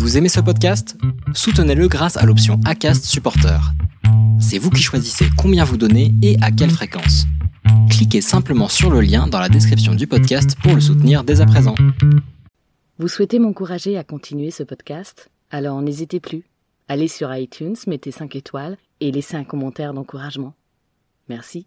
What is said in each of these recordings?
Vous aimez ce podcast? Soutenez-le grâce à l'option ACAST Supporter. C'est vous qui choisissez combien vous donnez et à quelle fréquence. Cliquez simplement sur le lien dans la description du podcast pour le soutenir dès à présent. Vous souhaitez m'encourager à continuer ce podcast? Alors n'hésitez plus. Allez sur iTunes, mettez 5 étoiles et laissez un commentaire d'encouragement. Merci.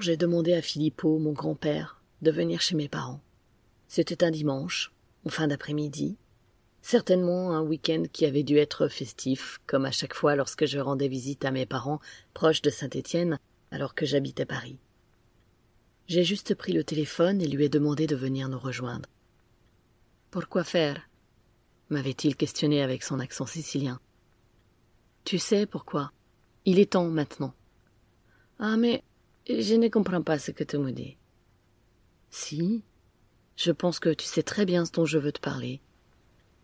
J'ai demandé à Philippot, mon grand-père, de venir chez mes parents. C'était un dimanche, en fin d'après-midi, certainement un week-end qui avait dû être festif, comme à chaque fois lorsque je rendais visite à mes parents proches de Saint-Étienne, alors que j'habitais Paris. J'ai juste pris le téléphone et lui ai demandé de venir nous rejoindre. Pourquoi faire? m'avait-il questionné avec son accent sicilien. Tu sais pourquoi? Il est temps maintenant. Ah mais je ne comprends pas ce que tu me dis. Si, je pense que tu sais très bien ce dont je veux te parler.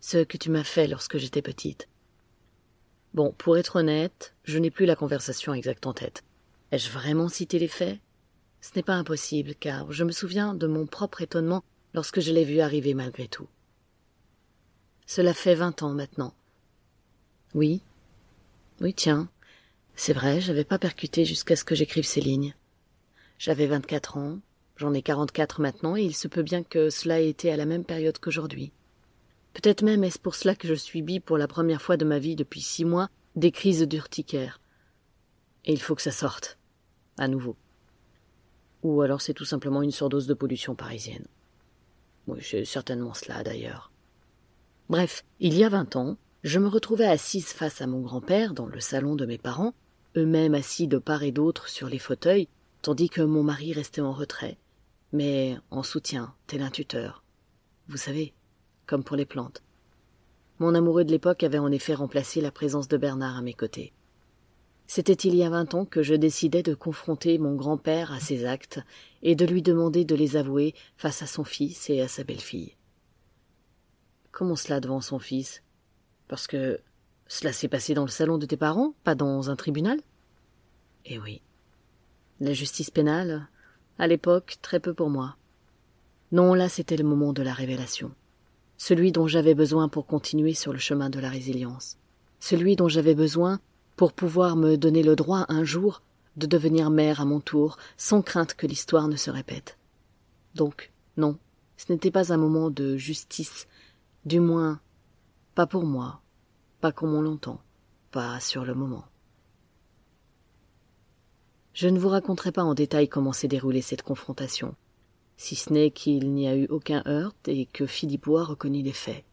Ce que tu m'as fait lorsque j'étais petite. Bon, pour être honnête, je n'ai plus la conversation exacte en tête. Ai-je vraiment cité les faits? Ce n'est pas impossible, car je me souviens de mon propre étonnement lorsque je l'ai vu arriver malgré tout. Cela fait vingt ans maintenant. Oui. Oui, tiens. C'est vrai, j'avais pas percuté jusqu'à ce que j'écrive ces lignes. J'avais vingt-quatre ans, j'en ai quarante-quatre maintenant, et il se peut bien que cela ait été à la même période qu'aujourd'hui. Peut-être même est-ce pour cela que je subis pour la première fois de ma vie depuis six mois des crises d'urticaire. Et il faut que ça sorte. À nouveau. Ou alors c'est tout simplement une surdose de pollution parisienne. Oui, c'est certainement cela d'ailleurs. Bref, il y a vingt ans, je me retrouvais assise face à mon grand-père dans le salon de mes parents, eux-mêmes assis de part et d'autre sur les fauteuils, tandis que mon mari restait en retrait, mais en soutien, tel un tuteur. Vous savez, comme pour les plantes. Mon amoureux de l'époque avait en effet remplacé la présence de Bernard à mes côtés. C'était il y a vingt ans que je décidai de confronter mon grand-père à ses actes et de lui demander de les avouer face à son fils et à sa belle-fille. Comment cela devant son fils? Parce que cela s'est passé dans le salon de tes parents, pas dans un tribunal? Eh oui. La justice pénale, à l'époque, très peu pour moi. Non, là c'était le moment de la révélation. Celui dont j'avais besoin pour continuer sur le chemin de la résilience. Celui dont j'avais besoin pour pouvoir me donner le droit un jour de devenir mère à mon tour, sans crainte que l'histoire ne se répète. Donc, non, ce n'était pas un moment de justice, du moins pas pour moi, pas comme on l'entend, pas sur le moment. Je ne vous raconterai pas en détail comment s'est déroulée cette confrontation, si ce n'est qu'il n'y a eu aucun heurt et que Philippot a reconnu les faits.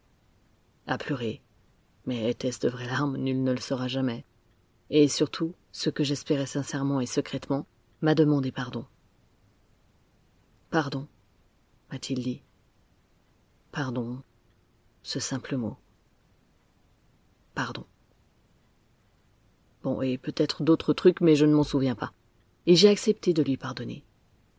A pleurer. Mais était-ce de vraies larmes, nul ne le saura jamais. Et surtout, ce que j'espérais sincèrement et secrètement, m'a demandé pardon. Pardon, m'a-t-il dit. Pardon, ce simple mot. Pardon. Bon, et peut-être d'autres trucs, mais je ne m'en souviens pas. Et j'ai accepté de lui pardonner.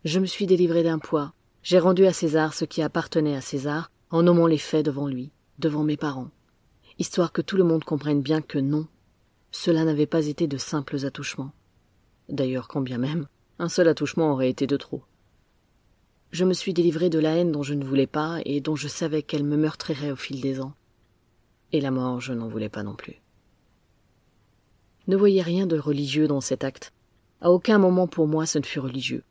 Je me suis délivré d'un poids. J'ai rendu à César ce qui appartenait à César en nommant les faits devant lui, devant mes parents, histoire que tout le monde comprenne bien que non, cela n'avait pas été de simples attouchements. D'ailleurs, quand bien même, un seul attouchement aurait été de trop. Je me suis délivré de la haine dont je ne voulais pas et dont je savais qu'elle me meurtrirait au fil des ans. Et la mort, je n'en voulais pas non plus. Ne voyez rien de religieux dans cet acte. À aucun moment pour moi ce ne fut religieux.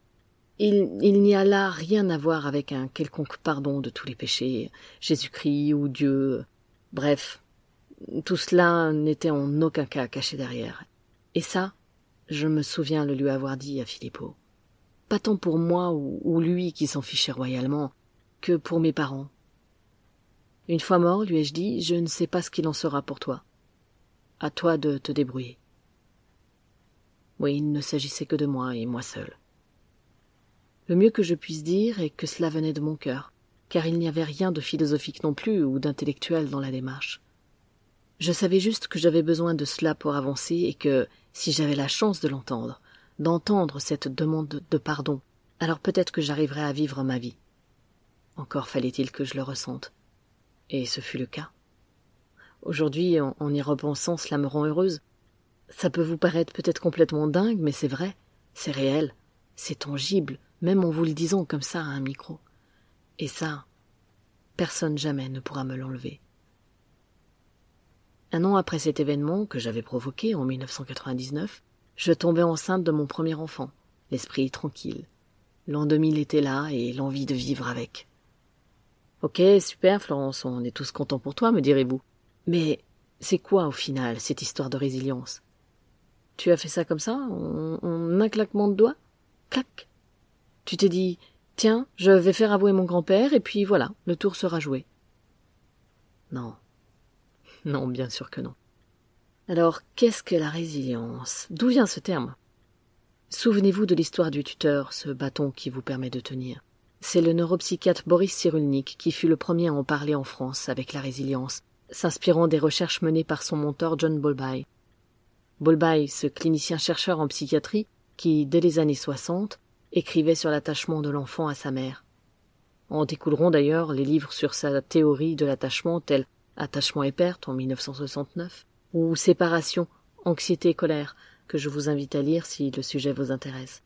Il, n'y a là rien à voir avec un quelconque pardon de tous les péchés, Jésus-Christ ou Dieu. Bref, tout cela n'était en aucun cas caché derrière. Et ça, je me souviens le lui avoir dit à Filippo. Pas tant pour moi ou, ou lui qui s'en fichait royalement, que pour mes parents. Une fois mort, lui ai-je dit, je ne sais pas ce qu'il en sera pour toi. À toi de te débrouiller. Oui, il ne s'agissait que de moi et moi seul. Le mieux que je puisse dire est que cela venait de mon cœur, car il n'y avait rien de philosophique non plus ou d'intellectuel dans la démarche. Je savais juste que j'avais besoin de cela pour avancer et que, si j'avais la chance de l'entendre, d'entendre cette demande de pardon, alors peut-être que j'arriverais à vivre ma vie. Encore fallait-il que je le ressente. Et ce fut le cas. Aujourd'hui, en, en y repensant, cela me rend heureuse. Ça peut vous paraître peut-être complètement dingue, mais c'est vrai, c'est réel, c'est tangible, même en vous le disant comme ça à un micro. Et ça, personne jamais ne pourra me l'enlever. Un an après cet événement que j'avais provoqué en 1999, je tombais enceinte de mon premier enfant, l'esprit tranquille. L'an 2000 était là et l'envie de vivre avec. Ok, super, Florence, on est tous contents pour toi, me direz-vous. Mais c'est quoi au final cette histoire de résilience? Tu as fait ça comme ça, en, un claquement de doigts Clac Tu t'es dit, tiens, je vais faire avouer mon grand-père et puis voilà, le tour sera joué. Non. Non, bien sûr que non. Alors, qu'est-ce que la résilience? D'où vient ce terme? Souvenez-vous de l'histoire du tuteur, ce bâton qui vous permet de tenir. C'est le neuropsychiatre Boris Cyrulnik qui fut le premier à en parler en France avec la résilience, s'inspirant des recherches menées par son mentor John Bowlby. Bowlby, ce clinicien chercheur en psychiatrie, qui, dès les années 60, écrivait sur l'attachement de l'enfant à sa mère. En découleront d'ailleurs les livres sur sa théorie de l'attachement tels Attachement et perte en 1969 ou Séparation, anxiété et colère que je vous invite à lire si le sujet vous intéresse.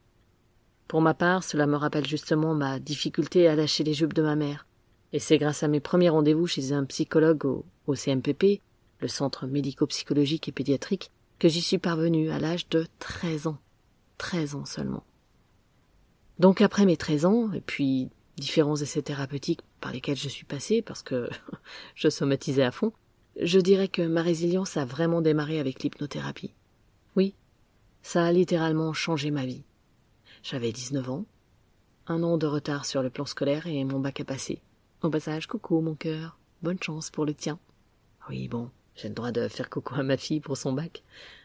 Pour ma part, cela me rappelle justement ma difficulté à lâcher les jupes de ma mère. Et c'est grâce à mes premiers rendez-vous chez un psychologue au, au CMPP, le centre médico-psychologique et pédiatrique, que j'y suis parvenue à l'âge de 13 ans. 13 ans seulement. Donc après mes 13 ans, et puis différents essais thérapeutiques par lesquels je suis passée parce que je somatisais à fond, je dirais que ma résilience a vraiment démarré avec l'hypnothérapie. Oui, ça a littéralement changé ma vie. J'avais 19 ans, un an de retard sur le plan scolaire et mon bac à passer. Au passage, coucou mon cœur, bonne chance pour le tien. Oui, bon, j'ai le droit de faire coucou à ma fille pour son bac.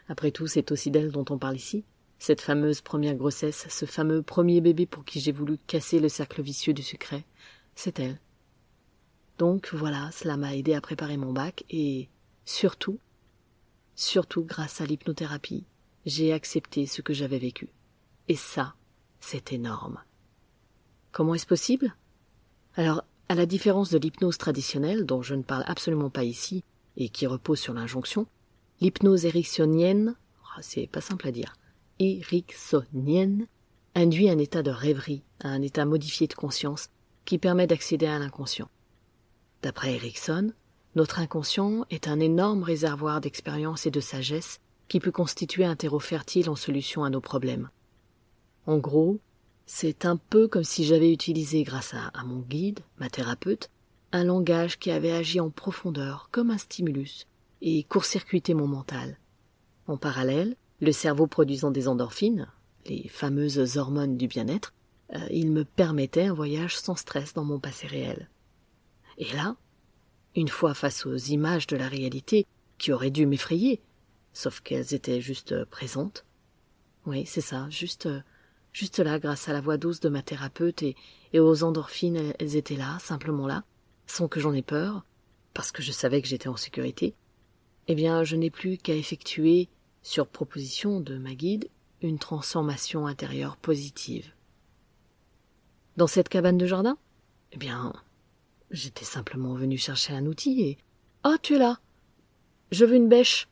Après tout, c'est aussi d'elle dont on parle ici. Cette fameuse première grossesse, ce fameux premier bébé pour qui j'ai voulu casser le cercle vicieux du secret, c'est elle. Donc voilà, cela m'a aidé à préparer mon bac et surtout, surtout grâce à l'hypnothérapie, j'ai accepté ce que j'avais vécu. Et ça, c'est énorme. Comment est-ce possible? Alors, à la différence de l'hypnose traditionnelle, dont je ne parle absolument pas ici, et qui repose sur l'injonction, l'hypnose ericksonienne, oh, c'est pas simple à dire, ericksonienne, induit un état de rêverie, un état modifié de conscience, qui permet d'accéder à l'inconscient. D'après Erickson, notre inconscient est un énorme réservoir d'expérience et de sagesse qui peut constituer un terreau fertile en solution à nos problèmes. En gros, c'est un peu comme si j'avais utilisé, grâce à, à, mon guide, ma thérapeute, un langage qui avait agi en profondeur comme un stimulus et court-circuité mon mental. En parallèle, le cerveau produisant des endorphines, les fameuses hormones du bien-être, euh, il me permettait un voyage sans stress dans mon passé réel. Et là, une fois face aux images de la réalité qui auraient dû m'effrayer, sauf qu'elles étaient juste présentes. Oui, c'est ça, juste, juste là, grâce à la voix douce de ma thérapeute et aux endorphines, elles étaient là, simplement là, sans que j'en ai peur, parce que je savais que j'étais en sécurité. Eh bien, je n'ai plus qu'à effectuer, sur proposition de ma guide, une transformation intérieure positive. Dans cette cabane de jardin? Eh bien, J'étais simplement venu chercher un outil et. Ah, tu es là Je veux une bêche.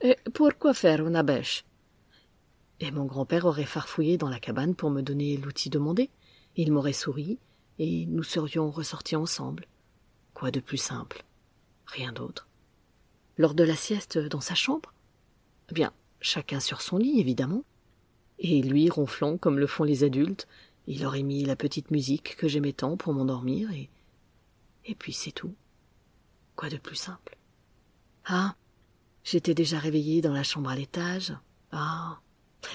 Et pourquoi faire une bêche? Et mon grand-père aurait farfouillé dans la cabane pour me donner l'outil demandé. Il m'aurait souri et nous serions ressortis ensemble. Quoi de plus simple? Rien d'autre. Lors de la sieste dans sa chambre? Bien, chacun sur son lit, évidemment. Et lui, ronflant comme le font les adultes, il aurait mis la petite musique que j'aimais tant pour m'endormir et et puis c'est tout. Quoi de plus simple? Ah, j'étais déjà réveillée dans la chambre à l'étage. Ah,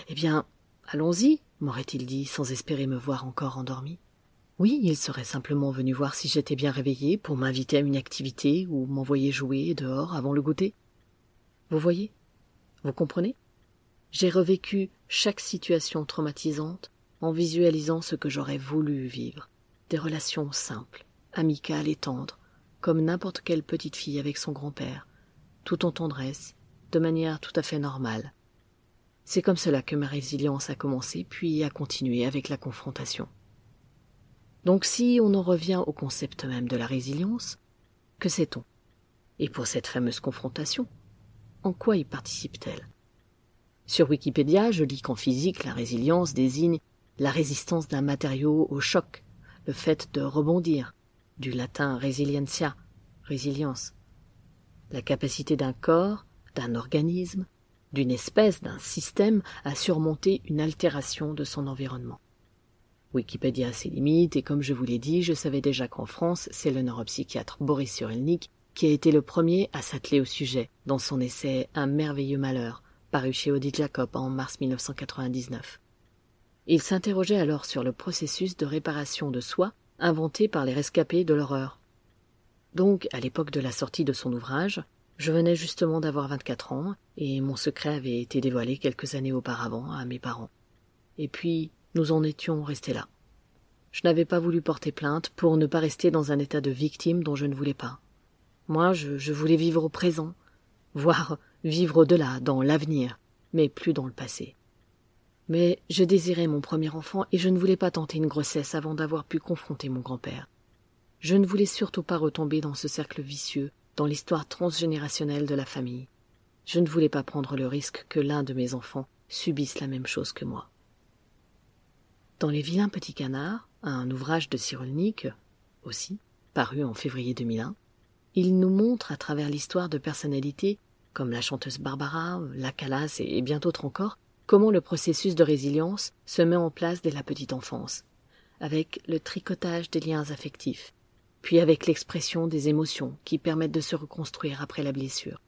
eh bien, allons-y, m'aurait-il dit, sans espérer me voir encore endormie. Oui, il serait simplement venu voir si j'étais bien réveillée pour m'inviter à une activité ou m'envoyer jouer dehors avant le goûter. Vous voyez? Vous comprenez? J'ai revécu chaque situation traumatisante en visualisant ce que j'aurais voulu vivre. Des relations simples, amicales et tendres, comme n'importe quelle petite fille avec son grand-père, tout en tendresse, de manière tout à fait normale. C'est comme cela que ma résilience a commencé, puis a continué avec la confrontation. Donc si on en revient au concept même de la résilience, que sait-on? Et pour cette fameuse confrontation, en quoi y participe-t-elle? Sur Wikipédia, je lis qu'en physique, la résilience désigne la résistance d'un matériau au choc, le fait de rebondir, du latin resilientia, résilience, la capacité d'un corps, d'un organisme, d'une espèce, d'un système à surmonter une altération de son environnement. Wikipédia a ses limites et comme je vous l'ai dit, je savais déjà qu'en France, c'est le neuropsychiatre Boris Cyrulnik qui a été le premier à s'atteler au sujet dans son essai Un merveilleux malheur, paru chez Odile Jacob en mars 1999. Il s'interrogeait alors sur le processus de réparation de soi inventé par les rescapés de l'horreur. Donc, à l'époque de la sortie de son ouvrage, je venais justement d'avoir 24 ans et mon secret avait été dévoilé quelques années auparavant à mes parents. Et puis, nous en étions restés là. Je n'avais pas voulu porter plainte pour ne pas rester dans un état de victime dont je ne voulais pas. Moi, je, voulais vivre au présent, voire vivre au-delà, dans l'avenir, mais plus dans le passé. Mais je désirais mon premier enfant et je ne voulais pas tenter une grossesse avant d'avoir pu confronter mon grand-père. Je ne voulais surtout pas retomber dans ce cercle vicieux, dans l'histoire transgénérationnelle de la famille. Je ne voulais pas prendre le risque que l'un de mes enfants subisse la même chose que moi. Dans Les vilains petits canards, un ouvrage de Cyrulnik, aussi, paru en février 2001, il nous montre à travers l'histoire de personnalités comme la chanteuse Barbara, la Calas et bien d'autres encore, comment le processus de résilience se met en place dès la petite enfance, avec le tricotage des liens affectifs, puis avec l'expression des émotions qui permettent de se reconstruire après la blessure.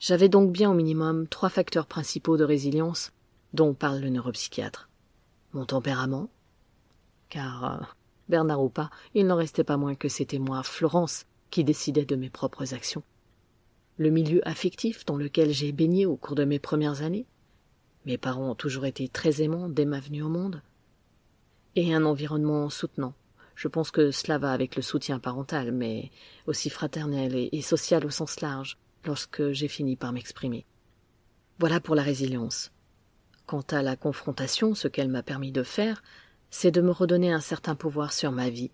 J'avais donc bien au minimum trois facteurs principaux de résilience dont parle le neuropsychiatre. Mon tempérament, car euh, Bernard ou pas, il n'en restait pas moins que c'était moi, Florence, qui décidait de mes propres actions. Le milieu affectif dans lequel j'ai baigné au cours de mes premières années, mes parents ont toujours été très aimants dès ma venue au monde, et un environnement soutenant. Je pense que cela va avec le soutien parental, mais aussi fraternel et social au sens large, lorsque j'ai fini par m'exprimer. Voilà pour la résilience. Quant à la confrontation, ce qu'elle m'a permis de faire, c'est de me redonner un certain pouvoir sur ma vie,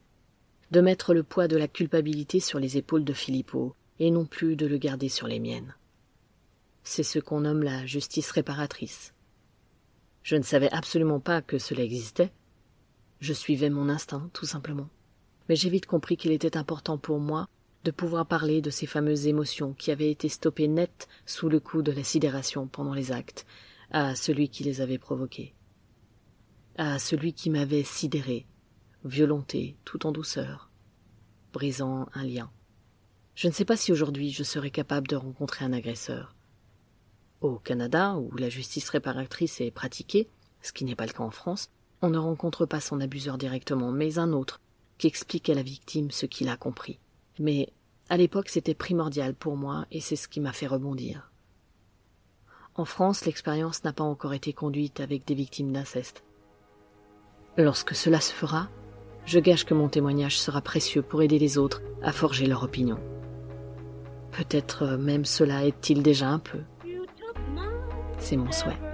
de mettre le poids de la culpabilité sur les épaules de Philippot, et non plus de le garder sur les miennes. C'est ce qu'on nomme la justice réparatrice. Je ne savais absolument pas que cela existait. Je suivais mon instinct, tout simplement. Mais j'ai vite compris qu'il était important pour moi de pouvoir parler de ces fameuses émotions qui avaient été stoppées net sous le coup de la sidération pendant les actes, à celui qui les avait provoqués, à celui qui m'avait sidéré, violenté tout en douceur, brisant un lien. Je ne sais pas si aujourd'hui je serais capable de rencontrer un agresseur. Au Canada, où la justice réparatrice est pratiquée, ce qui n'est pas le cas en France, on ne rencontre pas son abuseur directement, mais un autre, qui explique à la victime ce qu'il a compris. Mais à l'époque c'était primordial pour moi et c'est ce qui m'a fait rebondir. En France, l'expérience n'a pas encore été conduite avec des victimes d'inceste. Lorsque cela se fera, je gage que mon témoignage sera précieux pour aider les autres à forger leur opinion. Peut-être même cela aide-t-il déjà un peu. C'est mon souhait.